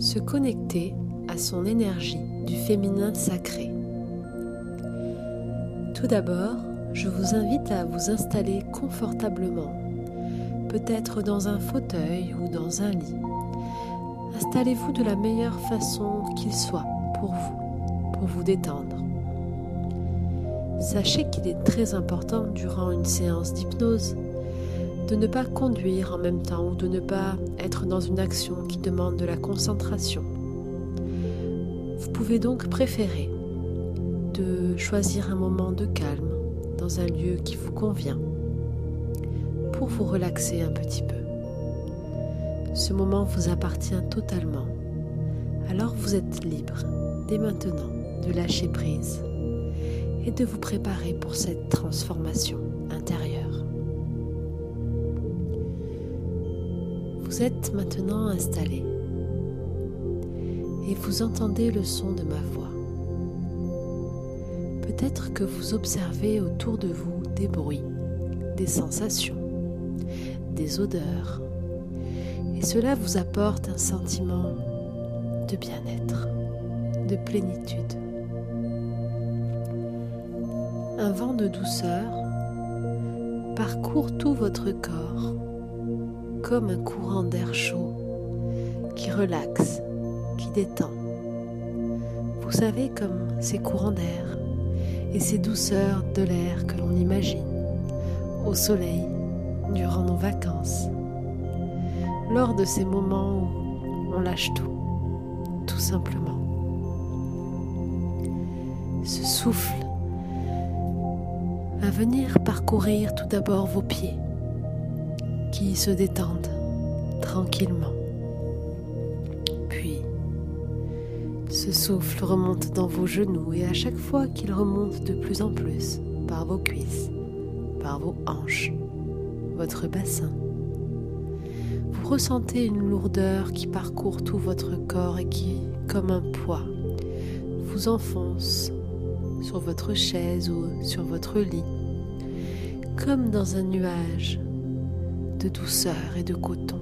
se connecter à son énergie du féminin sacré. Tout d'abord, je vous invite à vous installer confortablement, peut-être dans un fauteuil ou dans un lit. Installez-vous de la meilleure façon qu'il soit pour vous, pour vous détendre. Sachez qu'il est très important durant une séance d'hypnose de ne pas conduire en même temps ou de ne pas être dans une action qui demande de la concentration. Vous pouvez donc préférer de choisir un moment de calme dans un lieu qui vous convient pour vous relaxer un petit peu. Ce moment vous appartient totalement. Alors vous êtes libre dès maintenant de lâcher prise et de vous préparer pour cette transformation intérieure. Vous êtes maintenant installé et vous entendez le son de ma voix. Peut-être que vous observez autour de vous des bruits, des sensations, des odeurs, et cela vous apporte un sentiment de bien-être, de plénitude. Un vent de douceur parcourt tout votre corps comme un courant d'air chaud qui relaxe, qui détend. Vous savez comme ces courants d'air et ces douceurs de l'air que l'on imagine au soleil durant nos vacances, lors de ces moments où on lâche tout, tout simplement. Ce souffle va venir parcourir tout d'abord vos pieds qui se détendent tranquillement. Puis, ce souffle remonte dans vos genoux et à chaque fois qu'il remonte de plus en plus par vos cuisses, par vos hanches, votre bassin, vous ressentez une lourdeur qui parcourt tout votre corps et qui, comme un poids, vous enfonce sur votre chaise ou sur votre lit, comme dans un nuage de douceur et de coton.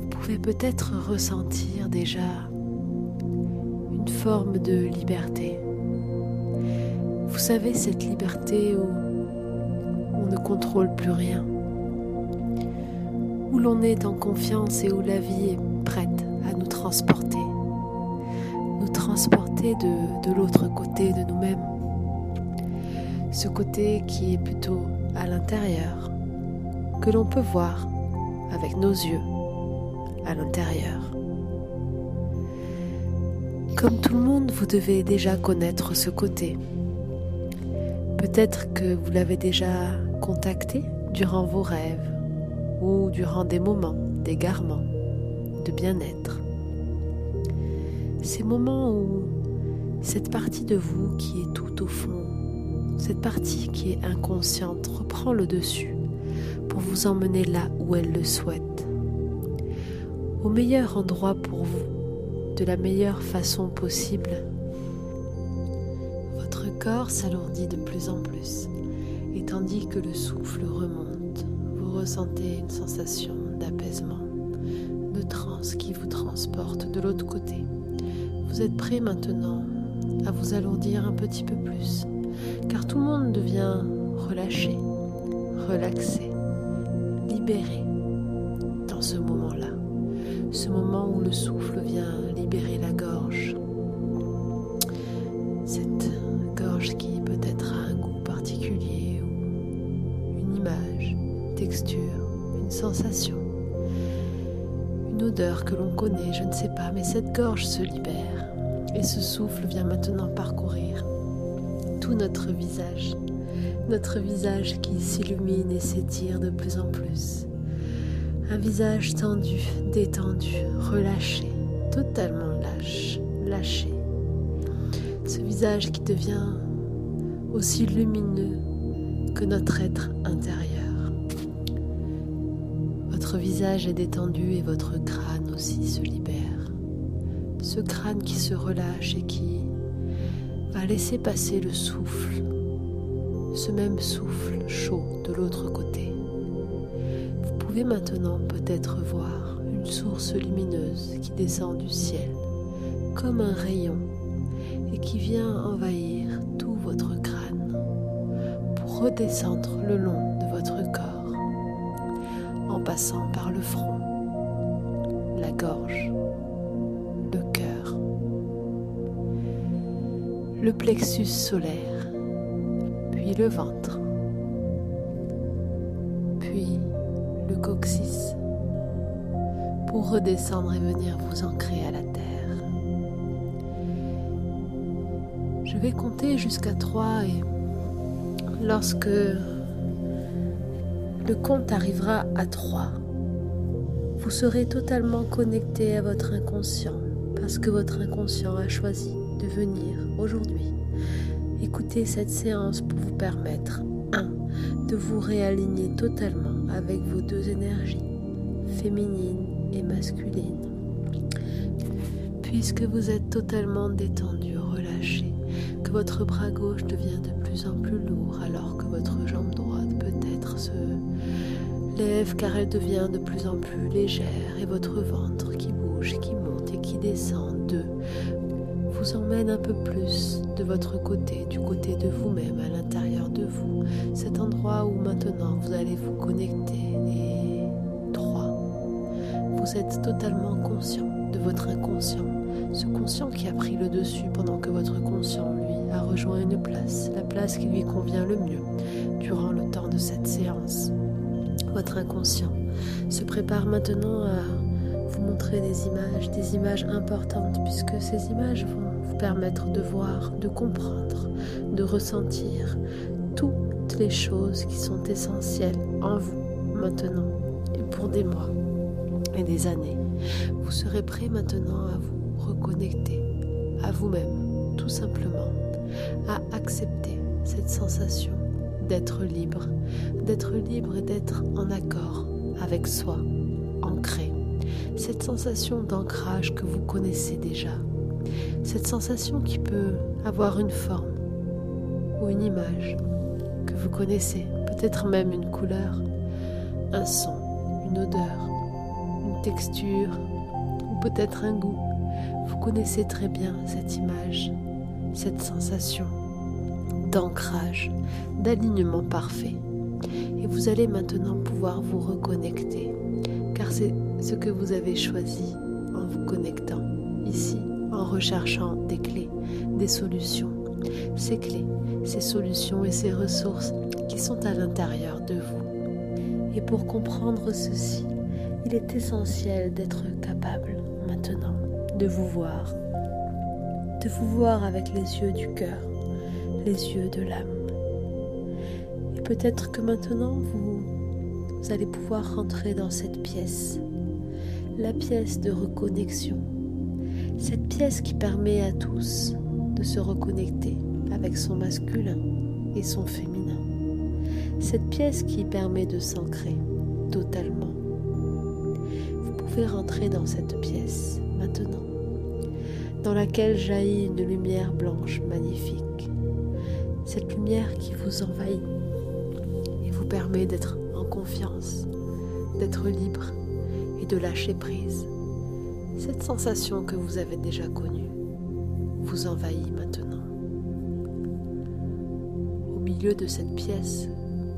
Vous pouvez peut-être ressentir déjà une forme de liberté. Vous savez, cette liberté où on ne contrôle plus rien, où l'on est en confiance et où la vie est prête à nous transporter, nous transporter de, l'autre côté de nous-mêmes, ce côté qui est plutôt à l'intérieur, que l'on peut voir avec nos yeux à l'intérieur. Comme tout le monde, vous devez déjà connaître ce côté. Peut-être que vous l'avez déjà contacté durant vos rêves ou durant des moments d'égarement, de bien-être. Ces moments où cette partie de vous qui est tout au fond cette partie qui est inconsciente reprend le dessus pour vous emmener là où elle le souhaite, au meilleur endroit pour vous, de la meilleure façon possible. Votre corps s'alourdit de plus en plus et tandis que le souffle remonte, vous ressentez une sensation d'apaisement, de transe qui vous transporte de l'autre côté. Vous êtes prêt maintenant à vous alourdir un petit peu plus car tout le monde devient relâché, relaxé, libéré dans ce moment-là, ce moment où le souffle vient libérer la gorge, cette gorge qui peut-être a un goût particulier une image, une texture, une sensation, une odeur que l'on connaît, je ne sais pas, mais cette gorge se libère et ce souffle vient maintenant parcourir notre visage, notre visage qui s'illumine et s'étire de plus en plus. Un visage tendu, détendu, relâché, totalement lâche, lâché. Ce visage qui devient aussi lumineux que notre être intérieur. Votre visage est détendu et votre crâne aussi se libère. Ce crâne qui se relâche et qui va laisser passer le souffle, ce même souffle chaud de l'autre côté. Vous pouvez maintenant peut-être voir une une source lumineuse qui descend du ciel comme un rayon et qui vient envahir tout votre crâne pour redescendre le long de votre corps en passant par le front, la gorge, le plexus solaire, puis le ventre, puis le coccyx pour redescendre et venir vous ancrer à la terre. Je vais compter jusqu'à 3 et lorsque le compte arrivera à 3, vous serez totalement connecté à votre inconscient parce que votre inconscient a choisi de venir aujourd'hui écouter cette séance pour vous permettre 1. de vous réaligner totalement avec vos deux énergies, féminine et masculine. Puisque vous êtes totalement détendu, relâché, que votre bras gauche devient de plus en plus lourd alors que votre jambe droite peut-être se lève car elle devient de plus en plus légère et votre ventre qui bouge, qui monte et qui descend de vous emmène un peu plus de votre côté, du côté de vous-même, à l'intérieur de vous, cet endroit où maintenant vous allez vous connecter. Et 3. Vous êtes totalement conscient de votre inconscient, ce conscient qui a pris le dessus pendant que votre conscient, lui, a rejoint une place, la place qui lui convient le mieux durant le temps de cette séance. Votre inconscient se prépare maintenant à vous montrer des images, des images importantes, puisque ces images vont permettre de voir, de comprendre, de ressentir toutes les choses qui sont essentielles en vous maintenant et pour des mois et des années. Vous serez prêt maintenant à vous reconnecter à vous-même, tout simplement, à accepter cette sensation d'être libre, d'être libre et d'être en accord avec soi, ancré. Cette sensation d'ancrage que vous connaissez déjà, cette sensation qui peut avoir une forme ou une image que vous connaissez, peut-être même une couleur, un son, une odeur, une texture ou peut-être un goût. Vous connaissez très bien cette image, cette sensation d'ancrage, d'alignement parfait. Et vous allez maintenant pouvoir vous reconnecter, car c'est ce que vous avez choisi en vous connectant ici en recherchant des clés, des solutions. Ces clés, ces solutions et ces ressources qui sont à l'intérieur de vous. Et pour comprendre ceci, il est essentiel d'être capable maintenant de vous voir, de vous voir avec les yeux du cœur, les yeux de l'âme. Et peut-être que maintenant vous, vous allez pouvoir rentrer dans cette pièce, la pièce de reconnexion cette pièce qui permet à tous de se reconnecter avec son masculin et son féminin. Cette pièce qui permet de s'ancrer totalement. Vous pouvez rentrer dans cette pièce maintenant, dans laquelle jaillit une lumière blanche magnifique. Cette lumière qui vous envahit et vous permet d'être en confiance, d'être libre et de lâcher prise cette sensation que vous avez déjà connue vous envahit maintenant. Au milieu de cette pièce,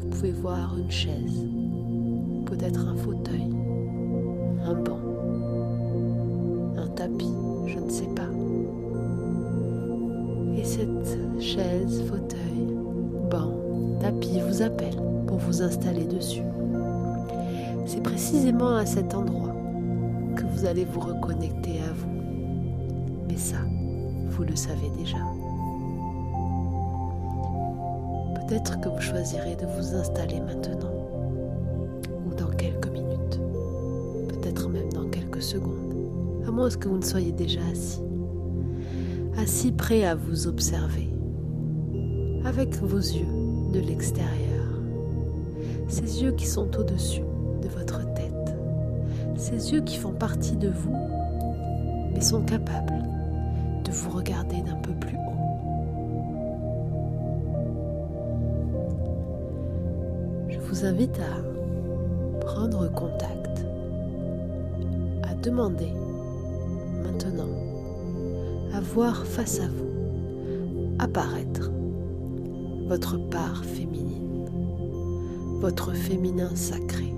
vous pouvez voir une chaise, peut-être un fauteuil, un banc, un tapis, je ne sais pas. Et cette chaise, fauteuil, banc, tapis vous appelle pour vous installer dessus. C'est précisément à cet endroit vous allez vous reconnecter à vous. Mais ça, vous le savez déjà. Peut-être que vous choisirez de vous installer maintenant ou dans quelques minutes, peut-être même dans quelques secondes, à moins que vous ne soyez déjà assis, assis prêt à vous observer. Avec vos yeux de l'extérieur, ces yeux qui sont au-dessus de votre ces yeux qui font partie de vous, mais sont capables de vous regarder d'un peu plus haut. Je vous invite à prendre contact demandez maintenant à voir face à vous apparaître votre part féminine, votre féminin sacré.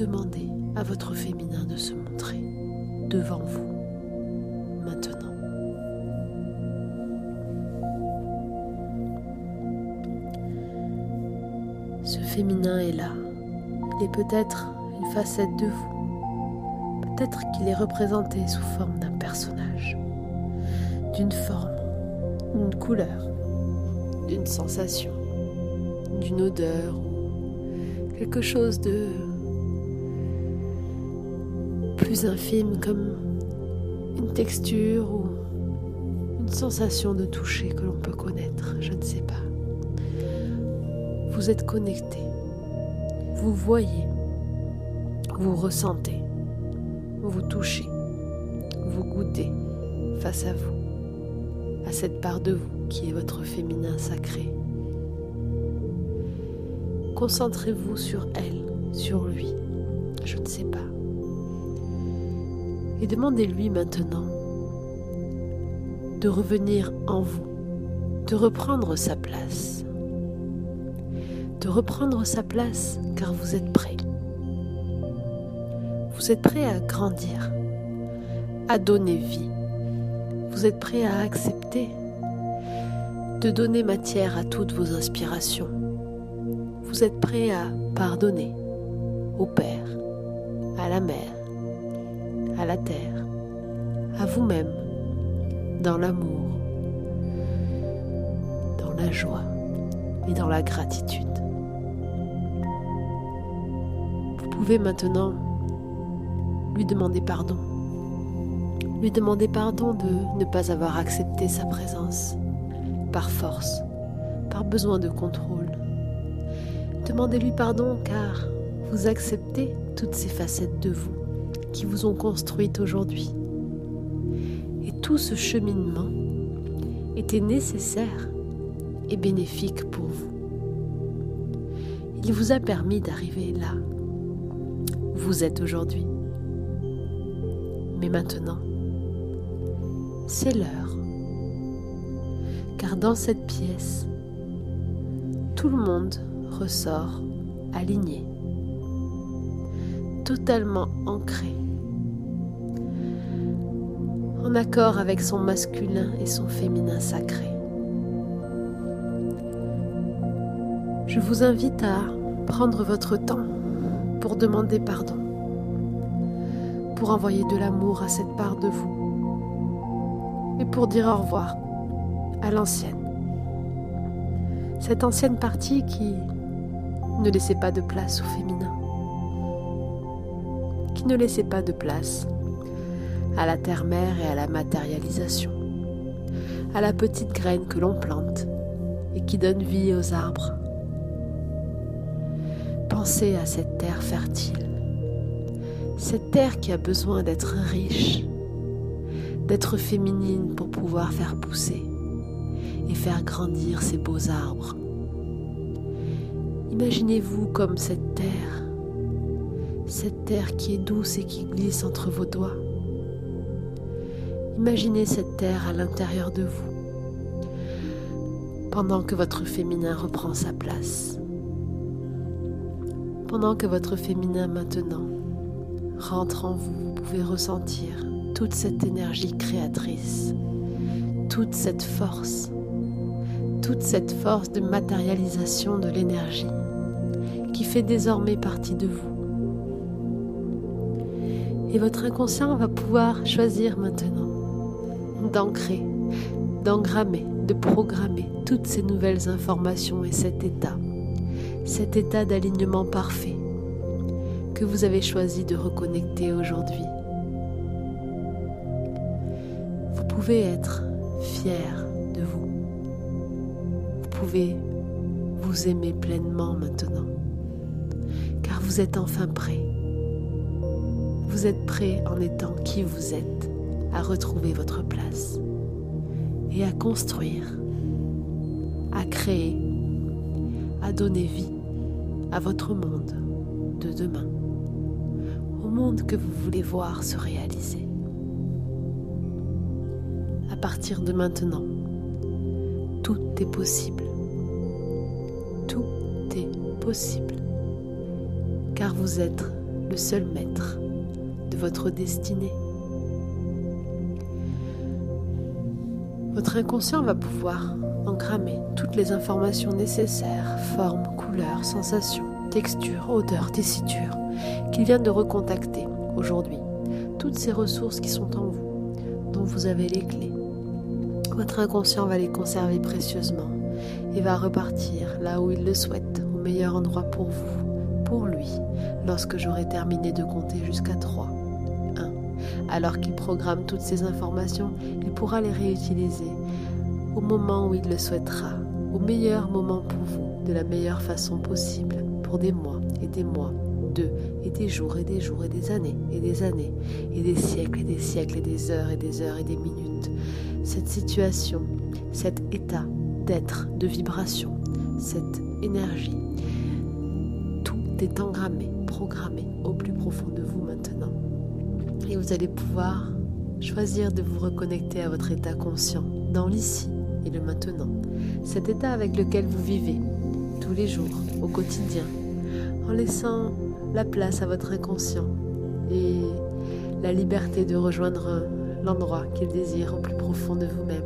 Demandez à votre féminin de se montrer devant vous maintenant. Ce féminin est là. Il est peut-être une facette de vous. Peut-être qu'il est représenté sous forme d'un personnage, d'une forme, d'une couleur, d'une sensation, d'une odeur ou quelque chose de plus infime comme une texture ou une sensation de toucher que l'on peut connaître, je ne sais pas. Vous êtes connecté, vous voyez, vous ressentez, vous touchez, vous goûtez face à vous, à cette part de vous qui est votre féminin sacré. Concentrez-vous sur elle, sur lui, je ne sais pas. Et demandez-lui maintenant de revenir en vous, de reprendre sa place de reprendre sa place car vous êtes prêt. Vous êtes prêt à grandir, à donner vie. Vous êtes prêt à accepter de donner matière à toutes vos inspirations. Vous êtes prêt à pardonner au Père, à la Mère, à la Terre, à vous-même, dans l'amour, dans la joie et dans la gratitude. pouvez maintenant lui demander pardon. Lui demander pardon de ne pas avoir accepté sa présence par force, par besoin de contrôle. Demandez-lui pardon car vous acceptez toutes ces facettes de vous qui vous ont construite aujourd'hui. Et tout ce cheminement était nécessaire et bénéfique pour vous. Il vous a permis d'arriver là vous êtes aujourd'hui. Mais maintenant, c'est l'heure. Car dans cette pièce, tout le monde ressort aligné, totalement ancré, accord avec son masculin et son féminin sacré. Je vous invite à prendre votre temps pour demander pardon, pour envoyer de l'amour à cette part de vous et pour dire au revoir à l'ancienne. Cette ancienne partie qui ne laissait pas de place au féminin, qui ne laissait pas de place à la terre-mère et à la matérialisation, à la petite graine que l'on plante et qui donne vie aux arbres Pensez à cette terre fertile, cette terre qui a besoin d'être riche, d'être féminine pour pouvoir faire pousser et faire grandir ces beaux arbres. Imaginez-vous comme cette terre, cette terre qui est douce et qui glisse entre vos doigts. Imaginez cette terre à l'intérieur de vous, pendant que votre féminin reprend sa place pendant que votre féminin maintenant rentre en vous, vous pouvez ressentir toute cette énergie créatrice, toute cette force, toute cette force de matérialisation de l'énergie qui fait désormais partie de vous. Et votre inconscient va pouvoir choisir maintenant d'ancrer, d'engrammer, de programmer toutes ces nouvelles informations et cet état cet état d'alignement parfait que vous avez choisi de reconnecter aujourd'hui. Vous pouvez être fier de vous. Vous pouvez vous aimer pleinement maintenant, car vous êtes enfin prêt. Vous êtes prêt en étant qui vous êtes à retrouver votre place et à construire, à créer, à donner vie à votre monde de demain. monde que vous voulez voir se réaliser. À partir de maintenant, tout est possible. Tout est possible. Car vous êtes le seul maître de votre destinée. Votre inconscient va pouvoir engrammer toutes les informations nécessaires, formes, couleurs, sensations, textures, odeurs, tessitures, qu'il vient de recontacter aujourd'hui. Toutes ces ressources qui sont en vous, dont vous avez les clés. Votre inconscient va les conserver précieusement et va repartir là où il le souhaite, au meilleur endroit pour vous, pour lui, lorsque j'aurai terminé de compter jusqu'à 3. Alors qu'il programme toutes ces informations, il pourra les réutiliser au moment où il le souhaitera, au meilleur moment pour vous, de la meilleure façon possible, pour des mois et des mois, deux et des jours et des jours et des années et des années et des siècles et des siècles et des heures et des heures et des minutes. Cette situation, cet état d'être, de vibration, cette énergie, tout est engrammé, programmé au plus profond de vous maintenant et vous allez pouvoir choisir de vous reconnecter à votre état conscient dans l'ici et le maintenant. Cet état avec lequel vous vivez tous les jours, au quotidien, en laissant la place à votre inconscient et la liberté de rejoindre l'endroit qu'il désire au plus profond de vous-même.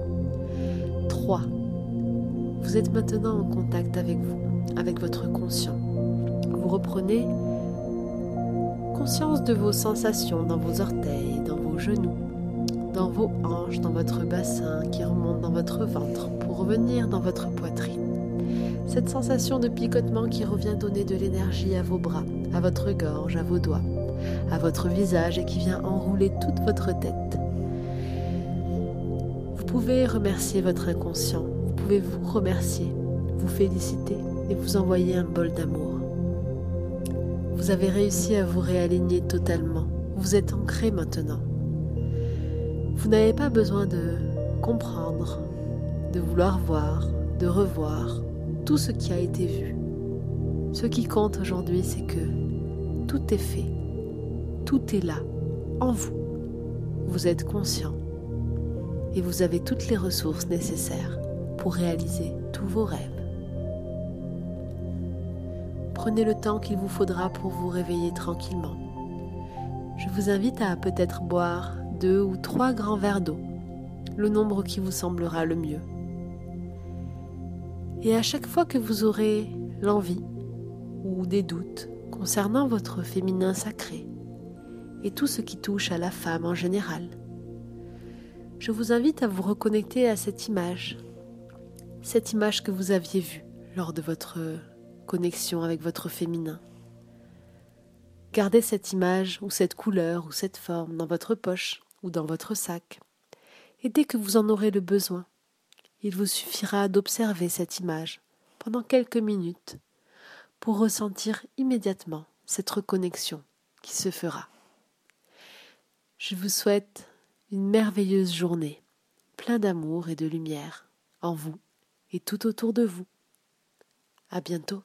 3. Vous êtes maintenant en contact avec vous, avec votre conscient. Vous reprenez conscience de vos sensations dans vos orteils, dans vos genoux, dans vos hanches, dans votre bassin qui remonte dans votre ventre pour revenir dans votre poitrine. Cette sensation de picotement qui revient donner de l'énergie à vos bras, à votre gorge, à vos doigts, à votre visage et qui vient enrouler toute votre tête. Vous pouvez remercier votre inconscient, vous pouvez vous remercier, vous féliciter et vous envoyer un bol d'amour. Vous avez réussi à vous réaligner totalement. Vous êtes ancré maintenant. Vous n'avez pas besoin de comprendre, de vouloir voir, de revoir tout ce qui a été vu. Ce qui compte aujourd'hui, c'est que tout est fait. Tout est là, en vous. Vous êtes conscient et vous avez toutes les ressources nécessaires pour réaliser tous vos rêves. Prenez le temps qu'il vous faudra pour vous réveiller tranquillement. Je vous invite à peut-être boire deux ou trois grands verres d'eau, le nombre qui vous semblera le mieux. Et à chaque fois que vous aurez l'envie ou des doutes concernant votre féminin sacré et tout ce qui touche à la femme en général, je vous invite à vous reconnecter à cette image, cette image que vous aviez vue lors de votre connexion avec votre féminin. Gardez cette image ou cette couleur ou cette forme dans votre poche ou dans votre sac. Et dès que vous en aurez le besoin, il vous suffira d'observer cette image pendant quelques minutes pour ressentir immédiatement cette reconnexion qui se fera. Je vous souhaite une merveilleuse journée, plein d'amour et de lumière en vous et tout autour de vous. À bientôt.